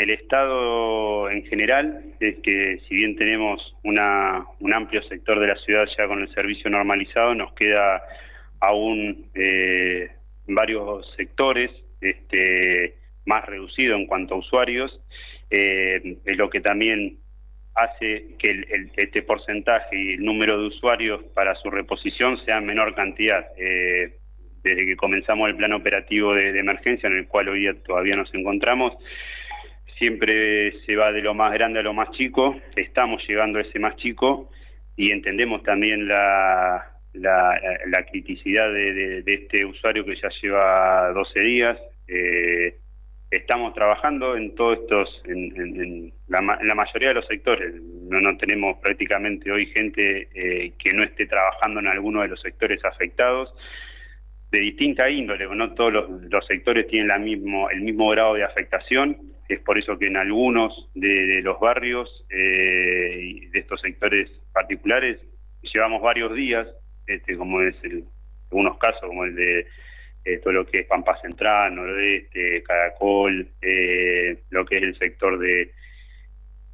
el estado en general es que si bien tenemos una, un amplio sector de la ciudad ya con el servicio normalizado, nos queda aún eh, varios sectores este, más reducidos en cuanto a usuarios, eh, es lo que también hace que el, este porcentaje y el número de usuarios para su reposición sea en menor cantidad. Eh, desde que comenzamos el plan operativo de, emergencia, en el cual hoy día todavía nos encontramos, siempre se va de lo más grande a lo más chico, estamos llegando a ese más chico y entendemos también la, la, criticidad de, este usuario que ya lleva 12 días. Eh, estamos trabajando en todos estos, en, la, mayoría de los sectores. No, tenemos prácticamente hoy gente eh, que no esté trabajando en alguno de los sectores afectados de distinta índole, no todos los, sectores tienen la mismo, el mismo grado de afectación, es por eso que en algunos de, los barrios eh, de estos sectores particulares llevamos varios días, este, como es el, algunos casos como el de eh, todo lo que es Pampa Central, Nordeste, Caracol, eh, lo que es el sector de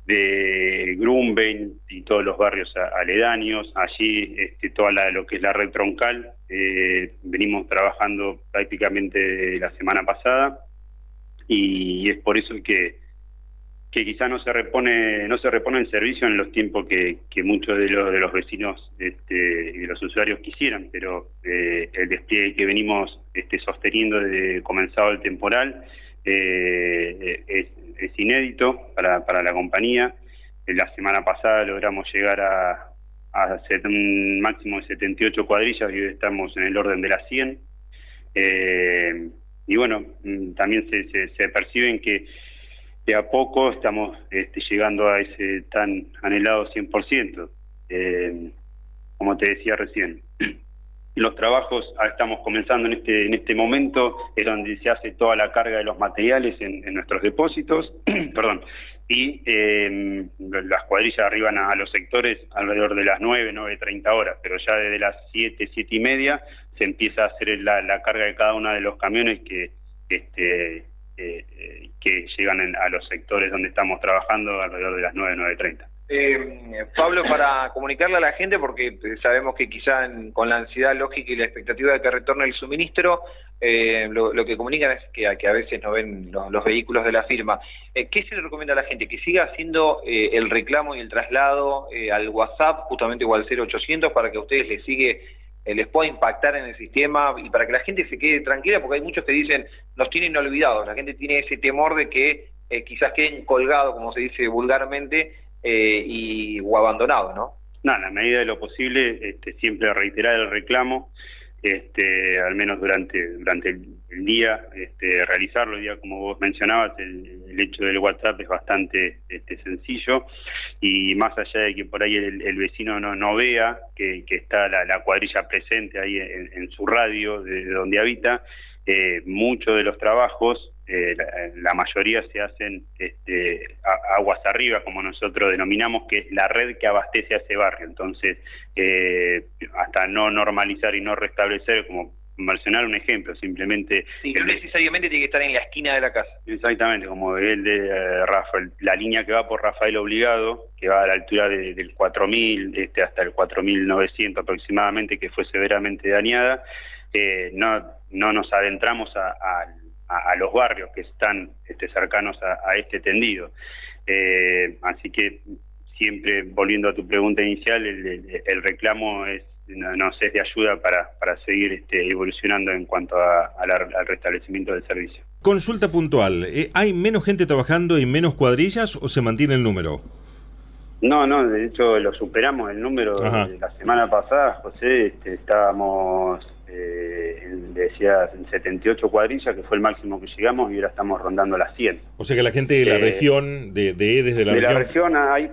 de y todos los barrios aledaños, allí este, toda la, lo que es la red troncal, eh, venimos trabajando prácticamente la semana pasada y es por eso que, que quizá no se repone no se repone el servicio en los tiempos que, que muchos de los, de los vecinos este, y de los usuarios quisieran, pero eh, el despliegue que venimos este, sosteniendo desde comenzado el temporal eh, es inédito para, para la compañía. La semana pasada logramos llegar a, a un máximo de 78 cuadrillas y hoy estamos en el orden de las 100. Eh, y bueno, mm, también se, se, perciben que de a poco estamos este, llegando a ese tan anhelado 100%. Eh, como te decía recién, los trabajos ah, estamos comenzando en este en este momento es donde se hace toda la carga de los materiales en, nuestros depósitos perdón y eh, las cuadrillas arriban a, los sectores alrededor de las 9, 9.30 horas, pero ya desde las 7, 7 y media se empieza a hacer la, carga de cada uno de los camiones que este eh, eh, que llegan a los sectores donde estamos trabajando alrededor de las 9, 9.30. Eh, Pablo, para comunicarle a la gente, porque sabemos que quizá con la ansiedad lógica y la expectativa de que retorne el suministro, eh, lo, que comunican es que, a veces no ven los, vehículos de la firma. Eh, ¿Qué se le recomienda a la gente? Que siga haciendo eh, el reclamo y el traslado al WhatsApp, justamente igual al 0800, para que a ustedes les sigue les pueda impactar en el sistema y para que la gente se quede tranquila, porque hay muchos que dicen, nos tienen olvidados, la gente tiene ese temor de que quizás queden colgados, como se dice vulgarmente, eh, y, o abandonado, ¿no? No, en la medida de lo posible, este, siempre reiterar el reclamo, este, al menos durante, durante el, día, este, realizarlo. Día, como vos mencionabas, el, hecho del WhatsApp es bastante este, sencillo y más allá de que por ahí el, vecino no, no vea que, está la, cuadrilla presente ahí en, su radio de, donde habita, eh, muchos de los trabajos eh, la, mayoría se hacen este, aguas arriba, como nosotros denominamos, que es la red que abastece a ese barrio. Entonces, eh, hasta no normalizar y no restablecer, como mencionar un ejemplo, simplemente... Sí, no necesariamente tiene que estar en la esquina de la casa. Exactamente, como el de eh, Rafael, la línea que va por Rafael Obligado, que va a la altura del 4000 este, hasta el 4900 aproximadamente, que fue severamente dañada, no, no nos adentramos al a, los barrios que están este, cercanos a, este tendido. Eh, así que siempre, volviendo a tu pregunta inicial, el, reclamo es no, es de ayuda para, para seguir este, evolucionando en cuanto al restablecimiento del servicio. Consulta puntual, eh, ¿hay menos gente trabajando y menos cuadrillas o se mantiene el número? No, no, de hecho lo superamos el número de la semana pasada, José, este, estábamos eh, decía en 78 cuadrillas, que fue el máximo que llegamos, y ahora estamos rondando las 100. O sea que la gente de la eh, región, de, de EDES de la de región... la región hay,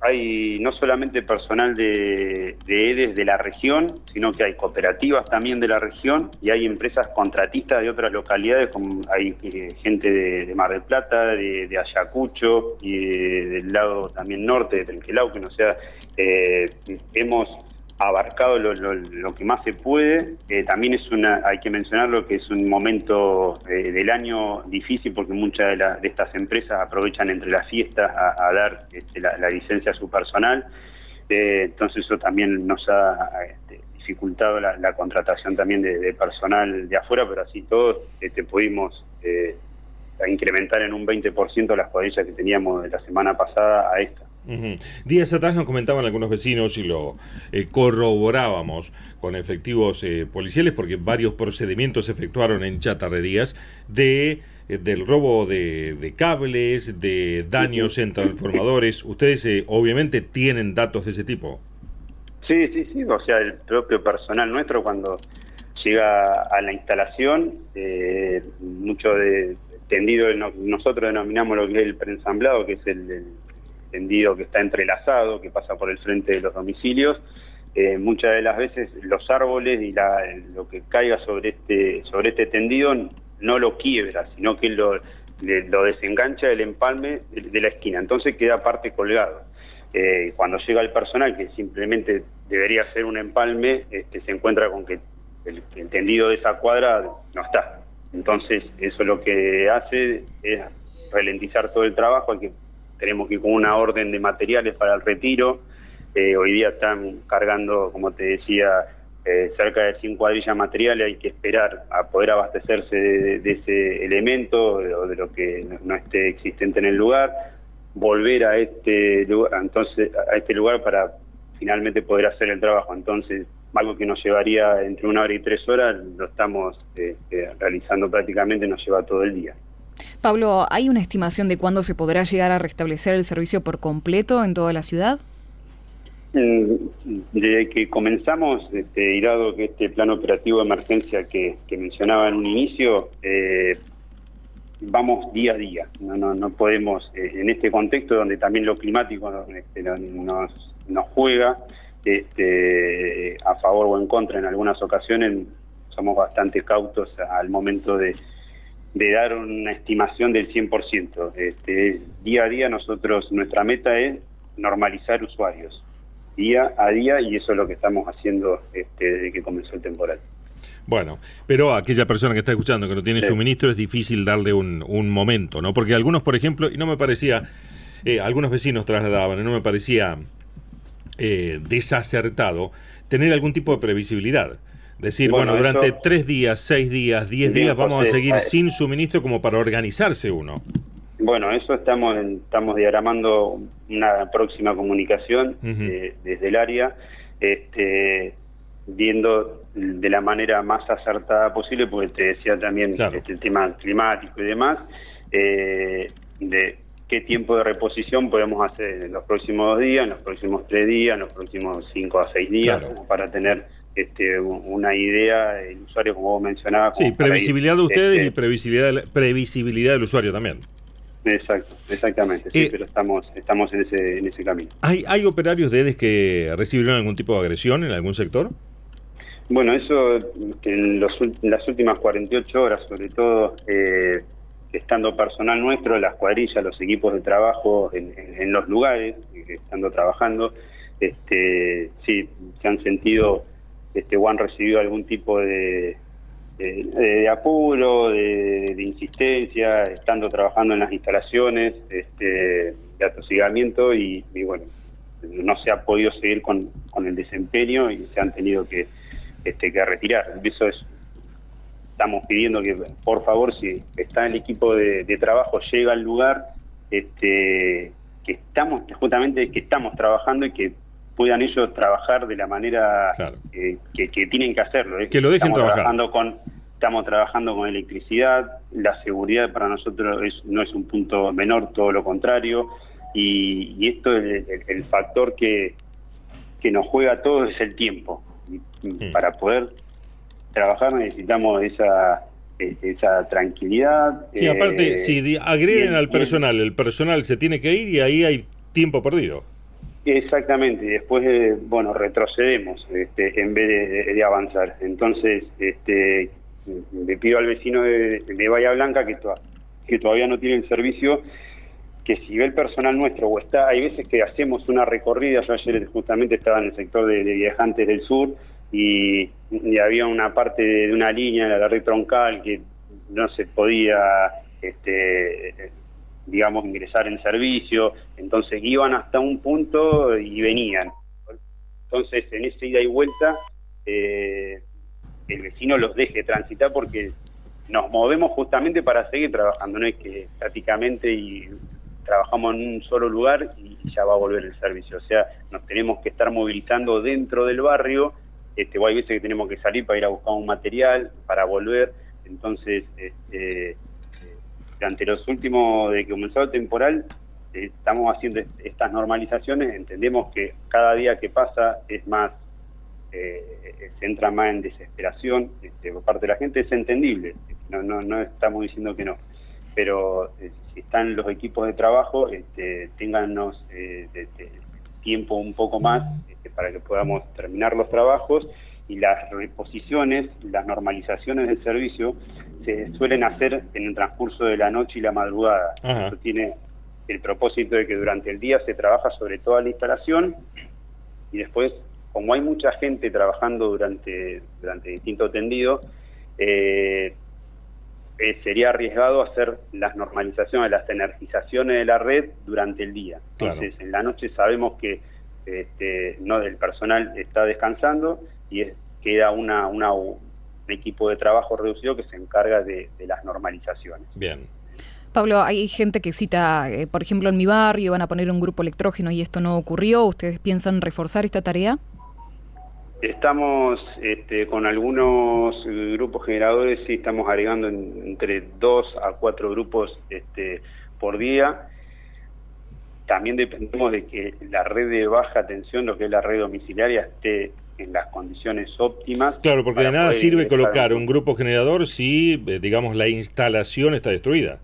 hay no solamente personal de, de EDES de la región, sino que hay cooperativas también de la región y hay empresas contratistas de otras localidades, como hay eh, gente de, Mar del Plata, de, Ayacucho y del lado también norte de Trenquelauquen, o sea, eh, hemos abarcado lo, que más se puede. Eh, también es una, hay que mencionarlo que es un momento eh, del año difícil porque muchas de, estas empresas aprovechan entre las fiestas a, dar este, la, licencia a su personal. Eh, entonces eso también nos ha este, dificultado la, contratación también de, personal de afuera, pero así todo este, pudimos incrementar en un 20% las cuadrillas que teníamos de la semana pasada a esta. Días atrás nos comentaban algunos vecinos y lo eh, corroborábamos con efectivos eh, policiales porque varios procedimientos se efectuaron en chatarrerías de eh, del robo de, cables, de daños en transformadores. Ustedes obviamente tienen datos de ese tipo. Sí, sí, sí. O sea, el propio personal nuestro cuando llega a la instalación, mucho de tendido, nosotros denominamos lo que es el preensamblado, que es el tendido que está entrelazado, que pasa por el frente de los domicilios. Eh, muchas de las veces los árboles y la, lo que caiga sobre este, sobre este tendido no lo quiebra, sino que lo, lo desengancha del empalme de, la esquina, entonces queda parte colgado. Eh, cuando llega el personal, que simplemente debería ser un empalme, este, se encuentra con que el, el tendido de esa cuadra no está. Entonces, eso lo que hace es ralentizar todo el trabajo, hay que tenemos que ir con una orden de materiales para el retiro. Eh, hoy día están cargando, como te decía, eh, cerca de 100 cuadrillas materiales. Hay que esperar a poder abastecerse de, ese elemento o de, lo que no, esté existente en el lugar. Volver a este lugar, entonces a este lugar para finalmente poder hacer el trabajo. Entonces, algo que nos llevaría entre una hora y tres horas, lo estamos eh, realizando prácticamente, nos lleva todo el día. Pablo, ¿hay una estimación de cuándo se podrá llegar a restablecer el servicio por completo en toda la ciudad? Mm, desde que comenzamos, este, y dado que este plan operativo de emergencia que, mencionaba en un inicio, eh, vamos día a día. No, no, podemos, eh, en este contexto donde también lo climático este, nos, nos juega este, a favor o en contra en algunas ocasiones, somos bastante cautos al momento de de dar una estimación del 100%. Este, día a día nosotros, nuestra meta es normalizar usuarios, día a día, y eso es lo que estamos haciendo este, desde que comenzó el temporal. Bueno, pero a aquella persona que está escuchando que no tiene suministro es difícil darle un, un, momento, ¿no? Porque algunos, por ejemplo, y no me parecía, eh, algunos vecinos trasladaban, y no me parecía eh, desacertado tener algún tipo de previsibilidad. Decir, bueno, durante tres días, seis días, diez días vamos a seguir sin suministro como para organizarse uno. Bueno, eso estamos estamos diagramando una próxima comunicación eh, desde el área, este, viendo de la manera más acertada posible, porque te decía también este, el tema climático y demás, eh, de qué tiempo de reposición podemos hacer en los próximos dos días, en los próximos tres días, en los próximos cinco a seis días, para tener este, una idea del usuario, como vos mencionabas. Sí, previsibilidad de ustedes este, y previsibilidad, previsibilidad del usuario también. Exacto, exactamente, sí, eh, pero estamos, estamos en, ese, en ese camino. ¿Hay, ¿Hay operarios de EDES que recibieron algún tipo de agresión en algún sector? Bueno, eso en, las últimas 48 horas, sobre todo, eh, estando personal nuestro, las cuadrillas, los equipos de trabajo en, en los lugares, estando trabajando, este, sí, se han sentido este, o han recibido algún tipo de, de, apuro, de, insistencia, estando trabajando en las instalaciones, este, de atosigamiento y, bueno, no se ha podido seguir con, el desempeño y se han tenido que, este, que retirar. Eso es, estamos pidiendo que por favor, si está el equipo de, trabajo, llega al lugar, este, que estamos, justamente que estamos trabajando y que puedan ellos trabajar de la manera que, tienen que hacerlo. Que lo dejen estamos trabajar. Trabajando con, estamos trabajando con electricidad, la seguridad para nosotros no es un punto menor, todo lo contrario, y, esto es el, factor que, que nos juega todo es el tiempo. Para poder trabajar necesitamos esa esa tranquilidad. Sí, aparte, eh, si agreden al personal, el personal se tiene que ir y ahí hay tiempo perdido. Exactamente, y después, eh, bueno, retrocedemos este, en vez de, avanzar. Entonces, este, le pido al vecino de, Bahía Blanca que, que todavía no tiene el servicio, que si ve el personal nuestro o está, hay veces que hacemos una recorrida, yo ayer justamente estaba en el sector de, viajantes del sur y, había una parte de, una línea, la red troncal, que no se podía, este, digamos, ingresar en servicio, entonces iban hasta un punto y venían. Entonces, en esa ida y vuelta, eh, el vecino los deje transitar porque nos movemos justamente para seguir trabajando, no es que estáticamente y trabajamos en un solo lugar y ya va a volver el servicio. O sea, nos tenemos que estar movilizando dentro del barrio, este, o hay veces que tenemos que salir para ir a buscar un material, para volver. Entonces, este, durante los últimos, de que comenzó el temporal, eh, estamos haciendo estas normalizaciones, entendemos que cada día que pasa es más, eh, se entra más en desesperación este, por parte de la gente, es entendible, no, estamos diciendo que no. Pero eh, si están los equipos de trabajo, este, eh, tiempo un poco más este, para que podamos terminar los trabajos y las reposiciones, las normalizaciones del servicio se suelen hacer en el transcurso de la noche y la madrugada. Eso tiene el propósito de que durante el día se trabaja sobre toda la instalación y después, como hay mucha gente trabajando durante, durante distintos tendidos, eh, eh, sería arriesgado hacer las normalizaciones, las energizaciones de la red durante el día. Entonces, en la noche sabemos que este, no el personal está descansando y queda una, una, un equipo de trabajo reducido que se encarga de, las normalizaciones. Bien. Pablo, hay gente que cita, eh, por ejemplo, en mi barrio van a poner un grupo electrógeno y esto no ocurrió. ¿Ustedes piensan reforzar esta tarea? Estamos este, con algunos grupos generadores, sí estamos agregando entre dos a cuatro grupos este, por día. También dependemos de que la red de baja tensión, lo que es la red domiciliaria, esté en las condiciones óptimas. Claro, porque de nada sirve colocar un grupo generador si, eh, digamos, la instalación está destruida.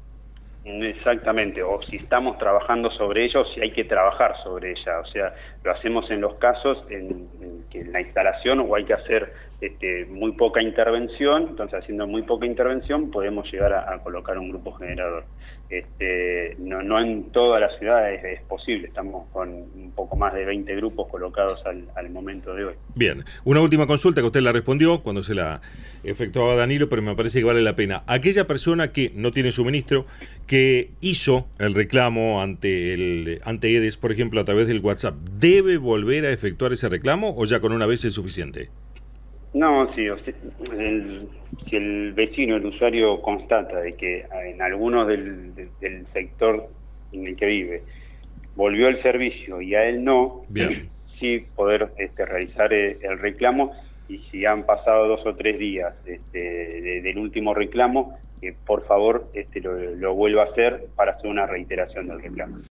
Exactamente, o si estamos trabajando sobre ello, si hay que trabajar sobre ella, o sea, lo hacemos en los casos en, que en la instalación o hay que hacer este, muy poca intervención, entonces haciendo muy poca intervención podemos llegar a colocar un grupo generador. Este, no, no en toda la ciudad es, posible, estamos con un poco más de 20 grupos colocados al, momento de hoy. Bien, una última consulta que usted la respondió cuando se la efectuaba Danilo, pero me parece que vale la pena. Aquella persona que no tiene suministro, que hizo el reclamo ante, el, ante EDES, por ejemplo, a través del WhatsApp, ¿debe volver a efectuar ese reclamo o ya con una vez es suficiente? No, sí, el, si el vecino, el usuario constata de que en algunos del, sector en el que vive volvió el servicio y a él no, sí poder este, realizar eh, el, reclamo y si han pasado dos o tres días este, del último reclamo, que por favor este, lo, lo vuelva a hacer para hacer una reiteración del reclamo.